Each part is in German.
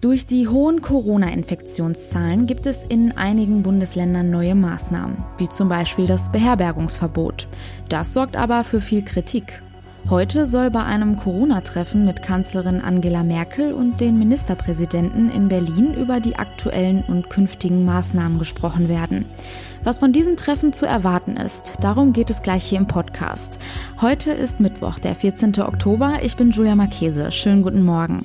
Durch die hohen Corona-Infektionszahlen gibt es in einigen Bundesländern neue Maßnahmen, wie zum Beispiel das Beherbergungsverbot. Das sorgt aber für viel Kritik. Heute soll bei einem Corona-Treffen mit Kanzlerin Angela Merkel und den Ministerpräsidenten in Berlin über die aktuellen und künftigen Maßnahmen gesprochen werden. Was von diesem Treffen zu erwarten ist, darum geht es gleich hier im Podcast. Heute ist Mittwoch, der 14. Oktober. Ich bin Julia Marchese. Schönen guten Morgen.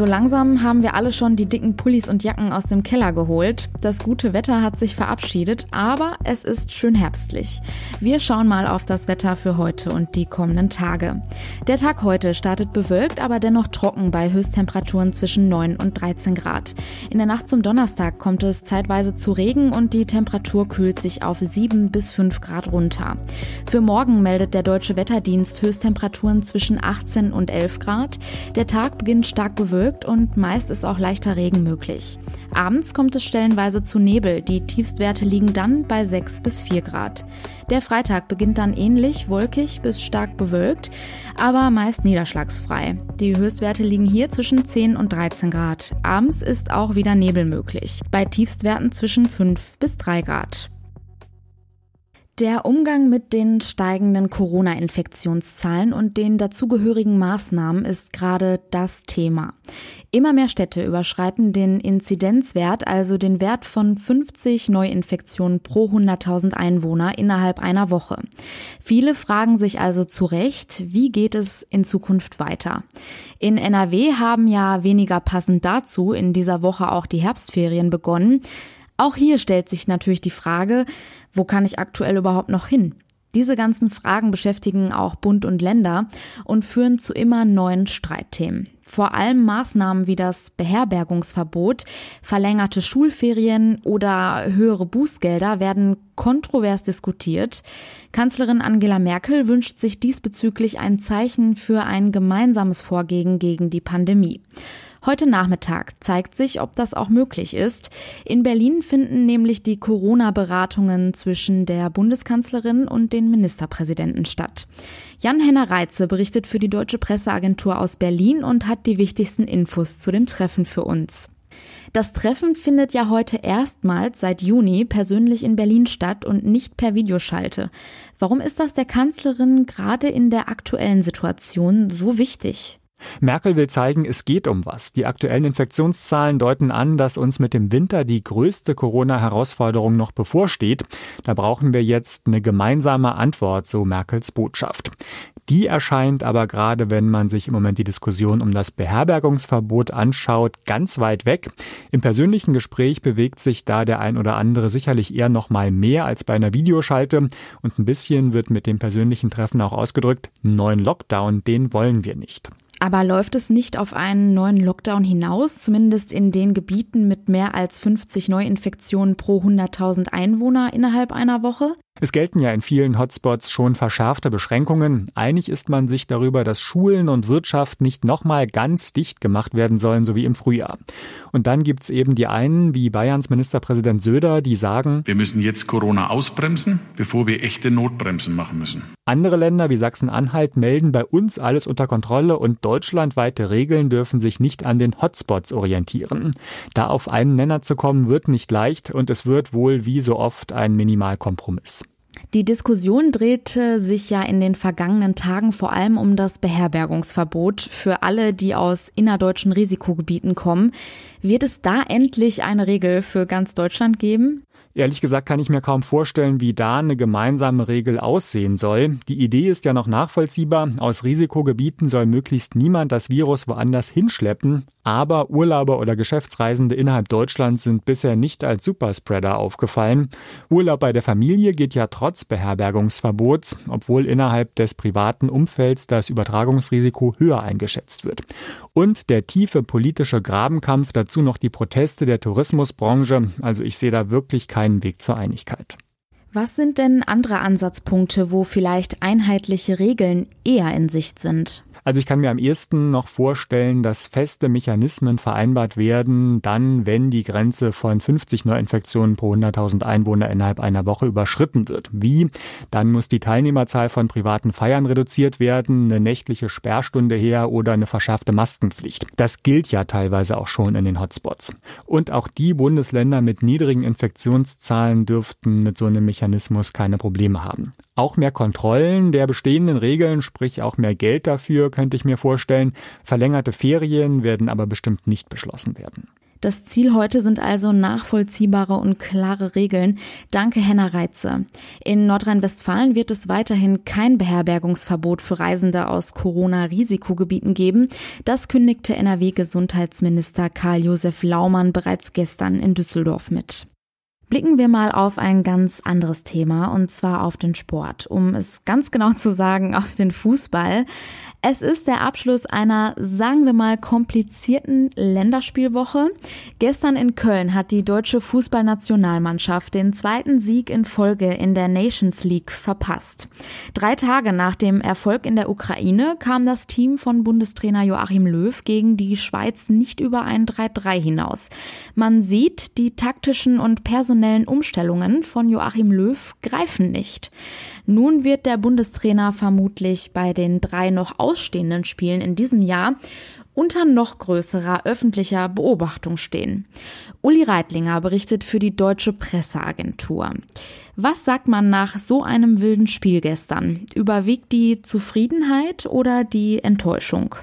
So langsam haben wir alle schon die dicken Pullis und Jacken aus dem Keller geholt. Das gute Wetter hat sich verabschiedet, aber es ist schön herbstlich. Wir schauen mal auf das Wetter für heute und die kommenden Tage. Der Tag heute startet bewölkt, aber dennoch trocken bei Höchsttemperaturen zwischen 9 und 13 Grad. In der Nacht zum Donnerstag kommt es zeitweise zu Regen und die Temperatur kühlt sich auf 7 bis 5 Grad runter. Für morgen meldet der Deutsche Wetterdienst Höchsttemperaturen zwischen 18 und 11 Grad. Der Tag beginnt stark bewölkt bewölkt und meist ist auch leichter Regen möglich. Abends kommt es stellenweise zu Nebel. Die Tiefstwerte liegen dann bei 6 bis 4 Grad. Der Freitag beginnt dann ähnlich wolkig bis stark bewölkt, aber meist niederschlagsfrei. Die Höchstwerte liegen hier zwischen 10 und 13 Grad. Abends ist auch wieder Nebel möglich. Bei Tiefstwerten zwischen 5 bis 3 Grad. Der Umgang mit den steigenden Corona-Infektionszahlen und den dazugehörigen Maßnahmen ist gerade das Thema. Immer mehr Städte überschreiten den Inzidenzwert, also den Wert von 50 Neuinfektionen pro 100.000 Einwohner innerhalb einer Woche. Viele fragen sich also zu Recht, wie geht es in Zukunft weiter? In NRW haben ja weniger passend dazu in dieser Woche auch die Herbstferien begonnen. Auch hier stellt sich natürlich die Frage, wo kann ich aktuell überhaupt noch hin? Diese ganzen Fragen beschäftigen auch Bund und Länder und führen zu immer neuen Streitthemen. Vor allem Maßnahmen wie das Beherbergungsverbot, verlängerte Schulferien oder höhere Bußgelder werden kontrovers diskutiert. Kanzlerin Angela Merkel wünscht sich diesbezüglich ein Zeichen für ein gemeinsames Vorgehen gegen die Pandemie. Heute Nachmittag zeigt sich, ob das auch möglich ist. In Berlin finden nämlich die Corona-Beratungen zwischen der Bundeskanzlerin und den Ministerpräsidenten statt. Jan-Henner Reitze berichtet für die Deutsche Presseagentur aus Berlin und hat die wichtigsten Infos zu dem Treffen für uns. Das Treffen findet ja heute erstmals seit Juni persönlich in Berlin statt und nicht per Videoschalte. Warum ist das der Kanzlerin gerade in der aktuellen Situation so wichtig? Merkel will zeigen, es geht um was. Die aktuellen Infektionszahlen deuten an, dass uns mit dem Winter die größte Corona-Herausforderung noch bevorsteht. Da brauchen wir jetzt eine gemeinsame Antwort, so Merkels Botschaft. Die erscheint aber gerade, wenn man sich im Moment die Diskussion um das Beherbergungsverbot anschaut, ganz weit weg. Im persönlichen Gespräch bewegt sich da der ein oder andere sicherlich eher noch mal mehr als bei einer Videoschalte und ein bisschen wird mit dem persönlichen Treffen auch ausgedrückt, neuen Lockdown, den wollen wir nicht. Aber läuft es nicht auf einen neuen Lockdown hinaus, zumindest in den Gebieten mit mehr als 50 Neuinfektionen pro 100.000 Einwohner innerhalb einer Woche? Es gelten ja in vielen Hotspots schon verschärfte Beschränkungen. Einig ist man sich darüber, dass Schulen und Wirtschaft nicht nochmal ganz dicht gemacht werden sollen, so wie im Frühjahr. Und dann gibt's eben die einen, wie Bayerns Ministerpräsident Söder, die sagen, wir müssen jetzt Corona ausbremsen, bevor wir echte Notbremsen machen müssen. Andere Länder wie Sachsen-Anhalt melden bei uns alles unter Kontrolle und deutschlandweite Regeln dürfen sich nicht an den Hotspots orientieren. Da auf einen Nenner zu kommen, wird nicht leicht und es wird wohl wie so oft ein Minimalkompromiss. Die Diskussion drehte sich ja in den vergangenen Tagen vor allem um das Beherbergungsverbot für alle, die aus innerdeutschen Risikogebieten kommen. Wird es da endlich eine Regel für ganz Deutschland geben? Ehrlich gesagt kann ich mir kaum vorstellen, wie da eine gemeinsame Regel aussehen soll. Die Idee ist ja noch nachvollziehbar. Aus Risikogebieten soll möglichst niemand das Virus woanders hinschleppen. Aber Urlauber oder Geschäftsreisende innerhalb Deutschlands sind bisher nicht als Superspreader aufgefallen. Urlaub bei der Familie geht ja trotz Beherbergungsverbots, obwohl innerhalb des privaten Umfelds das Übertragungsrisiko höher eingeschätzt wird. Und der tiefe politische Grabenkampf, dazu noch die Proteste der Tourismusbranche. Also ich sehe da wirklich keinen keinen Weg zur Einigkeit. Was sind denn andere Ansatzpunkte, wo vielleicht einheitliche Regeln eher in Sicht sind? Also ich kann mir am ehesten noch vorstellen, dass feste Mechanismen vereinbart werden, dann, wenn die Grenze von 50 Neuinfektionen pro 100.000 Einwohner innerhalb einer Woche überschritten wird. Wie? Dann muss die Teilnehmerzahl von privaten Feiern reduziert werden, eine nächtliche Sperrstunde her oder eine verschärfte Maskenpflicht. Das gilt ja teilweise auch schon in den Hotspots. Und auch die Bundesländer mit niedrigen Infektionszahlen dürften mit so einem Mechanismus keine Probleme haben. Auch mehr Kontrollen der bestehenden Regeln, sprich auch mehr Geld dafür, könnte ich mir vorstellen. Verlängerte Ferien werden aber bestimmt nicht beschlossen werden. Das Ziel heute sind also nachvollziehbare und klare Regeln. Danke, Henna Reitze. In Nordrhein-Westfalen wird es weiterhin kein Beherbergungsverbot für Reisende aus Corona-Risikogebieten geben. Das kündigte NRW-Gesundheitsminister Karl-Josef Laumann bereits gestern in Düsseldorf mit. Blicken wir mal auf ein ganz anderes Thema und zwar auf den Sport. Um es ganz genau zu sagen, auf den Fußball. Es ist der Abschluss einer, sagen wir mal, komplizierten Länderspielwoche. Gestern in Köln hat die deutsche Fußballnationalmannschaft den zweiten Sieg in Folge in der Nations League verpasst. Drei Tage nach dem Erfolg in der Ukraine kam das Team von Bundestrainer Joachim Löw gegen die Schweiz nicht über ein 3-3 hinaus. Man sieht, die taktischen und personellen Umstellungen von Joachim Löw greifen nicht. Nun wird der Bundestrainer vermutlich bei den drei noch ausstehenden Spielen in diesem Jahr unter noch größerer öffentlicher Beobachtung stehen. Uli Reitlinger berichtet für die Deutsche Presseagentur. Was sagt man nach so einem wilden Spiel gestern? Überwiegt die Zufriedenheit oder die Enttäuschung?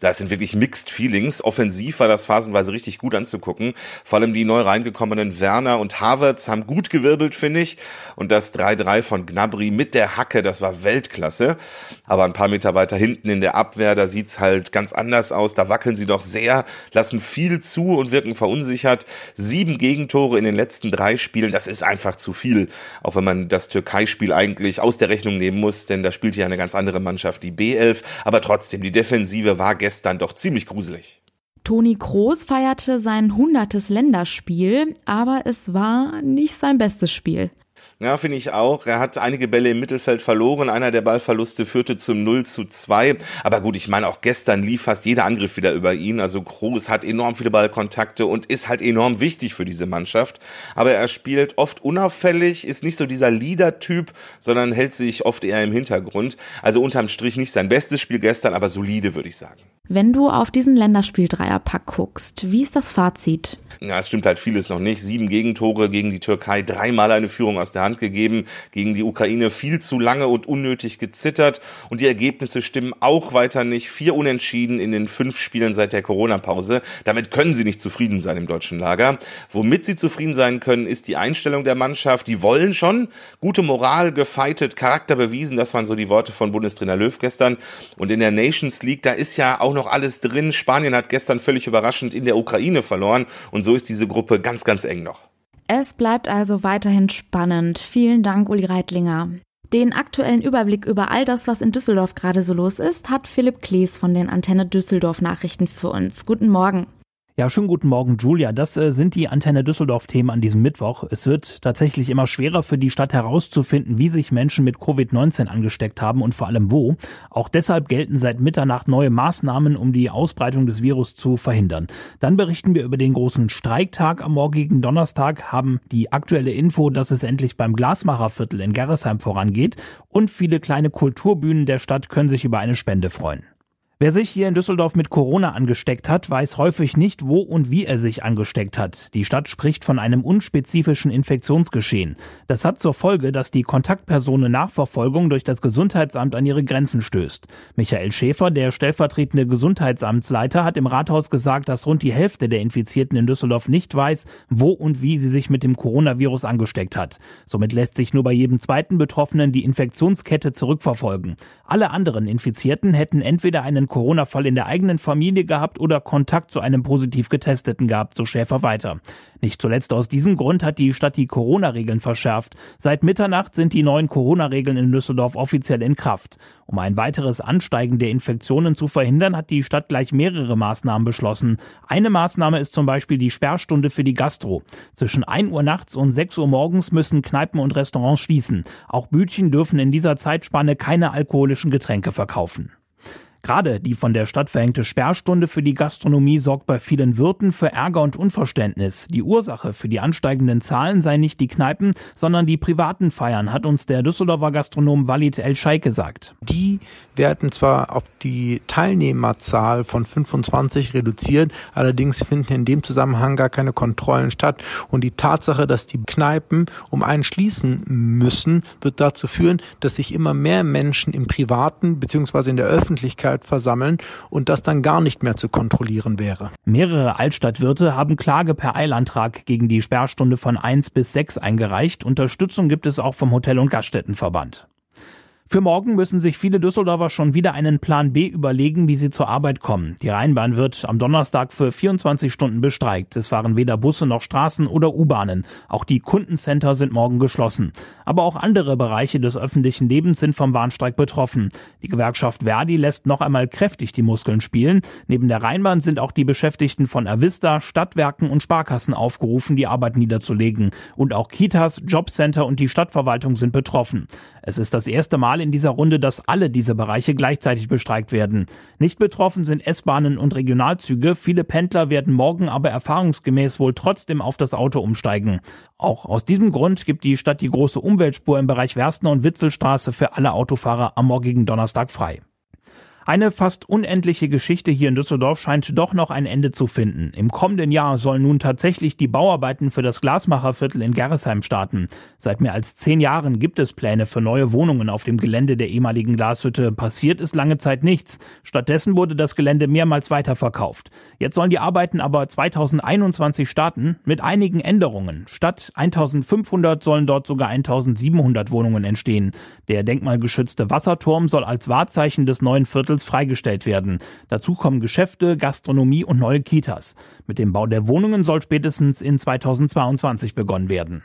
Das sind wirklich Mixed Feelings. Offensiv war das phasenweise richtig gut anzugucken. Vor allem die neu reingekommenen Werner und Havertz haben gut gewirbelt, finde ich. Und das 3-3 von Gnabry mit der Hacke, das war Weltklasse. Aber ein paar Meter weiter hinten in der Abwehr, da sieht's halt ganz anders aus. Da wackeln sie doch sehr, lassen viel zu und wirken verunsichert. Sieben Gegentore in den letzten drei Spielen, das ist einfach zu viel. Auch wenn man das Türkei-Spiel eigentlich aus der Rechnung nehmen muss, denn da spielt ja eine ganz andere Mannschaft, die B11. Aber trotzdem, die Defensive war gestern doch ziemlich gruselig. Toni Kroos feierte sein hundertes Länderspiel, aber es war nicht sein bestes Spiel. Ja, finde ich auch. Er hat einige Bälle im Mittelfeld verloren. Einer der Ballverluste führte zum 0 zu 2. Aber gut, ich meine, auch gestern lief fast jeder Angriff wieder über ihn. Also Kroos hat enorm viele Ballkontakte und ist halt enorm wichtig für diese Mannschaft. Aber er spielt oft unauffällig, ist nicht so dieser Leader-Typ, sondern hält sich oft eher im Hintergrund. Also unterm Strich nicht sein bestes Spiel gestern, aber solide, würde ich sagen. Wenn du auf diesen Länderspiel-Dreierpack guckst, wie ist das Fazit? Ja, es stimmt halt vieles noch nicht. Sieben Gegentore gegen die Türkei, dreimal eine Führung aus der Hand gegeben, gegen die Ukraine viel zu lange und unnötig gezittert und die Ergebnisse stimmen auch weiter nicht. Vier Unentschieden in den fünf Spielen seit der Corona-Pause. Damit können sie nicht zufrieden sein im deutschen Lager. Womit sie zufrieden sein können, ist die Einstellung der Mannschaft. Die wollen schon gute Moral, gefeitet, Charakter bewiesen. Das waren so die Worte von Bundestrainer Löw gestern. Und in der Nations League, da ist ja auch noch alles drin. Spanien hat gestern völlig überraschend in der Ukraine verloren und so ist diese Gruppe ganz, ganz eng noch. Es bleibt also weiterhin spannend. Vielen Dank, Uli Reitlinger. Den aktuellen Überblick über all das, was in Düsseldorf gerade so los ist, hat Philipp Klees von den Antenne Düsseldorf Nachrichten für uns. Guten Morgen. Ja, schönen guten Morgen, Julia. Das äh, sind die Antenne Düsseldorf-Themen an diesem Mittwoch. Es wird tatsächlich immer schwerer für die Stadt herauszufinden, wie sich Menschen mit Covid-19 angesteckt haben und vor allem wo. Auch deshalb gelten seit Mitternacht neue Maßnahmen, um die Ausbreitung des Virus zu verhindern. Dann berichten wir über den großen Streiktag am morgigen Donnerstag, haben die aktuelle Info, dass es endlich beim Glasmacherviertel in Gerresheim vorangeht und viele kleine Kulturbühnen der Stadt können sich über eine Spende freuen. Wer sich hier in Düsseldorf mit Corona angesteckt hat, weiß häufig nicht, wo und wie er sich angesteckt hat. Die Stadt spricht von einem unspezifischen Infektionsgeschehen. Das hat zur Folge, dass die Kontaktpersone Nachverfolgung durch das Gesundheitsamt an ihre Grenzen stößt. Michael Schäfer, der stellvertretende Gesundheitsamtsleiter, hat im Rathaus gesagt, dass rund die Hälfte der Infizierten in Düsseldorf nicht weiß, wo und wie sie sich mit dem Coronavirus angesteckt hat. Somit lässt sich nur bei jedem zweiten Betroffenen die Infektionskette zurückverfolgen. Alle anderen Infizierten hätten entweder einen Corona-Fall in der eigenen Familie gehabt oder Kontakt zu einem positiv Getesteten gehabt, so Schäfer weiter. Nicht zuletzt aus diesem Grund hat die Stadt die Corona-Regeln verschärft. Seit Mitternacht sind die neuen Corona-Regeln in Düsseldorf offiziell in Kraft. Um ein weiteres Ansteigen der Infektionen zu verhindern, hat die Stadt gleich mehrere Maßnahmen beschlossen. Eine Maßnahme ist zum Beispiel die Sperrstunde für die Gastro. Zwischen 1 Uhr nachts und 6 Uhr morgens müssen Kneipen und Restaurants schließen. Auch Bütchen dürfen in dieser Zeitspanne keine alkoholischen Getränke verkaufen. Gerade die von der Stadt verhängte Sperrstunde für die Gastronomie sorgt bei vielen Wirten für Ärger und Unverständnis. Die Ursache für die ansteigenden Zahlen sei nicht die Kneipen, sondern die privaten Feiern, hat uns der Düsseldorfer Gastronom Walid El Scheik gesagt. Die werden zwar auf die Teilnehmerzahl von 25 reduziert, allerdings finden in dem Zusammenhang gar keine Kontrollen statt. Und die Tatsache, dass die Kneipen um einen schließen müssen, wird dazu führen, dass sich immer mehr Menschen im privaten bzw. in der Öffentlichkeit versammeln und das dann gar nicht mehr zu kontrollieren wäre. Mehrere Altstadtwirte haben Klage per Eilantrag gegen die Sperrstunde von 1 bis 6 eingereicht. Unterstützung gibt es auch vom Hotel- und Gaststättenverband. Für morgen müssen sich viele Düsseldorfer schon wieder einen Plan B überlegen, wie sie zur Arbeit kommen. Die Rheinbahn wird am Donnerstag für 24 Stunden bestreikt. Es fahren weder Busse noch Straßen oder U-Bahnen. Auch die Kundencenter sind morgen geschlossen. Aber auch andere Bereiche des öffentlichen Lebens sind vom Warnstreik betroffen. Die Gewerkschaft Verdi lässt noch einmal kräftig die Muskeln spielen. Neben der Rheinbahn sind auch die Beschäftigten von Avista, Stadtwerken und Sparkassen aufgerufen, die Arbeit niederzulegen. Und auch Kitas, Jobcenter und die Stadtverwaltung sind betroffen. Es ist das erste Mal Mal in dieser Runde, dass alle diese Bereiche gleichzeitig bestreikt werden. Nicht betroffen sind S-Bahnen und Regionalzüge. Viele Pendler werden morgen aber erfahrungsgemäß wohl trotzdem auf das Auto umsteigen. Auch aus diesem Grund gibt die Stadt die große Umweltspur im Bereich Werstner und Witzelstraße für alle Autofahrer am morgigen Donnerstag frei. Eine fast unendliche Geschichte hier in Düsseldorf scheint doch noch ein Ende zu finden. Im kommenden Jahr sollen nun tatsächlich die Bauarbeiten für das Glasmacherviertel in Gerresheim starten. Seit mehr als zehn Jahren gibt es Pläne für neue Wohnungen auf dem Gelände der ehemaligen Glashütte. Passiert ist lange Zeit nichts. Stattdessen wurde das Gelände mehrmals weiterverkauft. Jetzt sollen die Arbeiten aber 2021 starten mit einigen Änderungen. Statt 1500 sollen dort sogar 1700 Wohnungen entstehen. Der denkmalgeschützte Wasserturm soll als Wahrzeichen des neuen Viertels Viertels freigestellt werden. Dazu kommen Geschäfte, Gastronomie und neue Kitas. Mit dem Bau der Wohnungen soll spätestens in 2022 begonnen werden.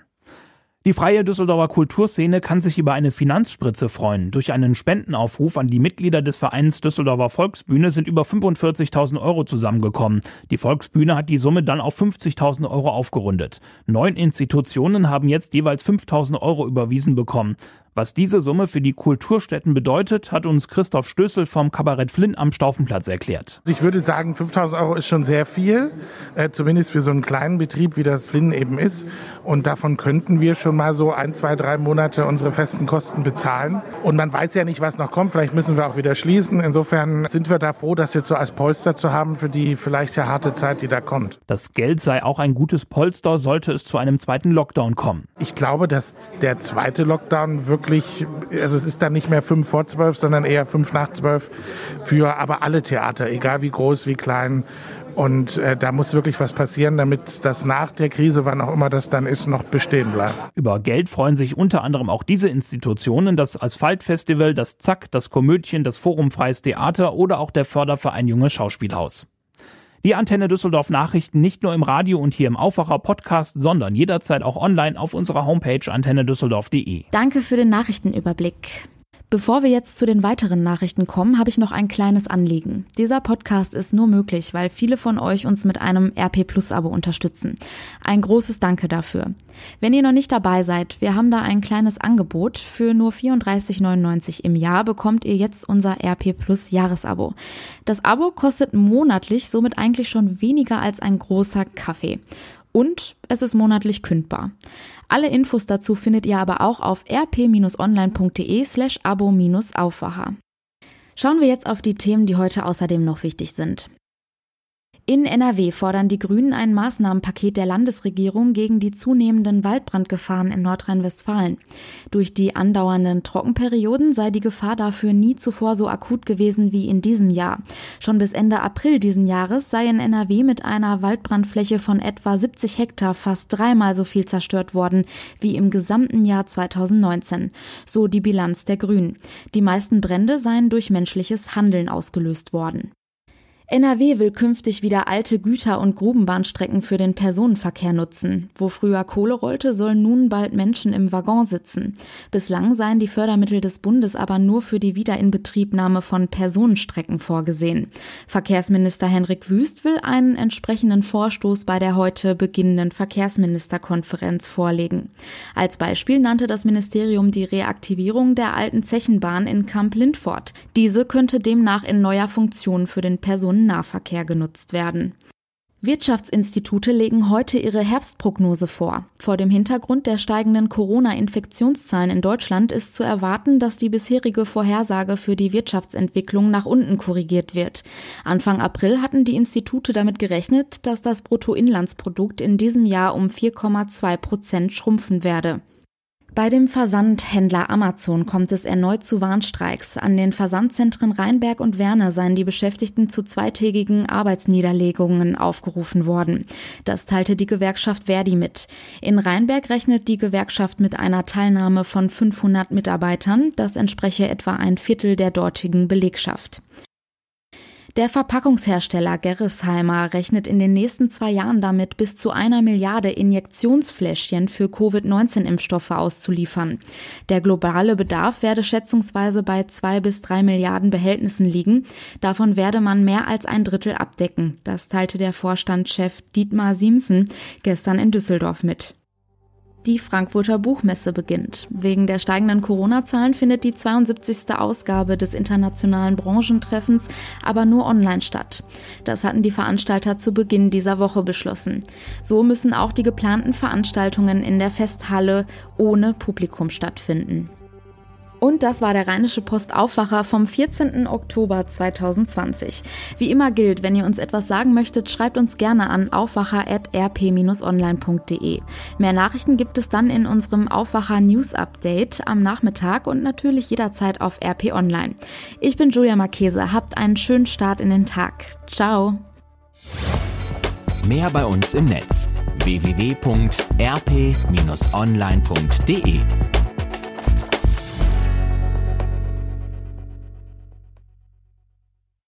Die freie Düsseldorfer Kulturszene kann sich über eine Finanzspritze freuen. Durch einen Spendenaufruf an die Mitglieder des Vereins Düsseldorfer Volksbühne sind über 45.000 Euro zusammengekommen. Die Volksbühne hat die Summe dann auf 50.000 Euro aufgerundet. Neun Institutionen haben jetzt jeweils 5.000 Euro überwiesen bekommen. Was diese Summe für die Kulturstätten bedeutet, hat uns Christoph Stößel vom Kabarett Flynn am Staufenplatz erklärt. Ich würde sagen, 5000 Euro ist schon sehr viel, äh, zumindest für so einen kleinen Betrieb, wie das Flynn eben ist. Und davon könnten wir schon mal so ein, zwei, drei Monate unsere festen Kosten bezahlen. Und man weiß ja nicht, was noch kommt. Vielleicht müssen wir auch wieder schließen. Insofern sind wir da froh, das jetzt so als Polster zu haben für die vielleicht ja harte Zeit, die da kommt. Das Geld sei auch ein gutes Polster, sollte es zu einem zweiten Lockdown kommen. Ich glaube, dass der zweite Lockdown wirklich wirklich, also es ist dann nicht mehr fünf vor zwölf, sondern eher fünf nach zwölf für aber alle Theater, egal wie groß, wie klein. Und äh, da muss wirklich was passieren, damit das nach der Krise, wann auch immer das dann ist, noch bestehen bleibt. Über Geld freuen sich unter anderem auch diese Institutionen, das Asphaltfestival, das Zack, das Komödien, das Forum Freies Theater oder auch der Förderverein Junges Schauspielhaus. Die Antenne Düsseldorf Nachrichten nicht nur im Radio und hier im Aufwacher Podcast, sondern jederzeit auch online auf unserer Homepage antennedüsseldorf.de. Danke für den Nachrichtenüberblick. Bevor wir jetzt zu den weiteren Nachrichten kommen, habe ich noch ein kleines Anliegen. Dieser Podcast ist nur möglich, weil viele von euch uns mit einem RP Plus Abo unterstützen. Ein großes Danke dafür. Wenn ihr noch nicht dabei seid, wir haben da ein kleines Angebot. Für nur 34,99 im Jahr bekommt ihr jetzt unser RP Plus Jahresabo. Das Abo kostet monatlich somit eigentlich schon weniger als ein großer Kaffee. Und es ist monatlich kündbar. Alle Infos dazu findet ihr aber auch auf rp-online.de slash abo-aufwacher. Schauen wir jetzt auf die Themen, die heute außerdem noch wichtig sind. In NRW fordern die Grünen ein Maßnahmenpaket der Landesregierung gegen die zunehmenden Waldbrandgefahren in Nordrhein-Westfalen. Durch die andauernden Trockenperioden sei die Gefahr dafür nie zuvor so akut gewesen wie in diesem Jahr. Schon bis Ende April diesen Jahres sei in NRW mit einer Waldbrandfläche von etwa 70 Hektar fast dreimal so viel zerstört worden wie im gesamten Jahr 2019. So die Bilanz der Grünen. Die meisten Brände seien durch menschliches Handeln ausgelöst worden. NRW will künftig wieder alte Güter- und Grubenbahnstrecken für den Personenverkehr nutzen. Wo früher Kohle rollte, sollen nun bald Menschen im Waggon sitzen. Bislang seien die Fördermittel des Bundes aber nur für die Wiederinbetriebnahme von Personenstrecken vorgesehen. Verkehrsminister Henrik Wüst will einen entsprechenden Vorstoß bei der heute beginnenden Verkehrsministerkonferenz vorlegen. Als Beispiel nannte das Ministerium die Reaktivierung der alten Zechenbahn in Kamp-Lindfort. Diese könnte demnach in neuer Funktion für den Personen Nahverkehr genutzt werden. Wirtschaftsinstitute legen heute ihre Herbstprognose vor. Vor dem Hintergrund der steigenden Corona-Infektionszahlen in Deutschland ist zu erwarten, dass die bisherige Vorhersage für die Wirtschaftsentwicklung nach unten korrigiert wird. Anfang April hatten die Institute damit gerechnet, dass das Bruttoinlandsprodukt in diesem Jahr um 4,2 Prozent schrumpfen werde. Bei dem Versandhändler Amazon kommt es erneut zu Warnstreiks. An den Versandzentren Rheinberg und Werner seien die Beschäftigten zu zweitägigen Arbeitsniederlegungen aufgerufen worden. Das teilte die Gewerkschaft Verdi mit. In Rheinberg rechnet die Gewerkschaft mit einer Teilnahme von 500 Mitarbeitern. Das entspreche etwa ein Viertel der dortigen Belegschaft. Der Verpackungshersteller Gerresheimer rechnet in den nächsten zwei Jahren damit, bis zu einer Milliarde Injektionsfläschchen für Covid-19-Impfstoffe auszuliefern. Der globale Bedarf werde schätzungsweise bei zwei bis drei Milliarden Behältnissen liegen. Davon werde man mehr als ein Drittel abdecken. Das teilte der Vorstandschef Dietmar Siemsen gestern in Düsseldorf mit. Die Frankfurter Buchmesse beginnt. Wegen der steigenden Corona-Zahlen findet die 72. Ausgabe des internationalen Branchentreffens aber nur online statt. Das hatten die Veranstalter zu Beginn dieser Woche beschlossen. So müssen auch die geplanten Veranstaltungen in der Festhalle ohne Publikum stattfinden. Und das war der Rheinische Post Aufwacher vom 14. Oktober 2020. Wie immer gilt, wenn ihr uns etwas sagen möchtet, schreibt uns gerne an aufwacher.rp-online.de. Mehr Nachrichten gibt es dann in unserem Aufwacher News Update am Nachmittag und natürlich jederzeit auf RP Online. Ich bin Julia Marchese. Habt einen schönen Start in den Tag. Ciao. Mehr bei uns im Netz www.rp-online.de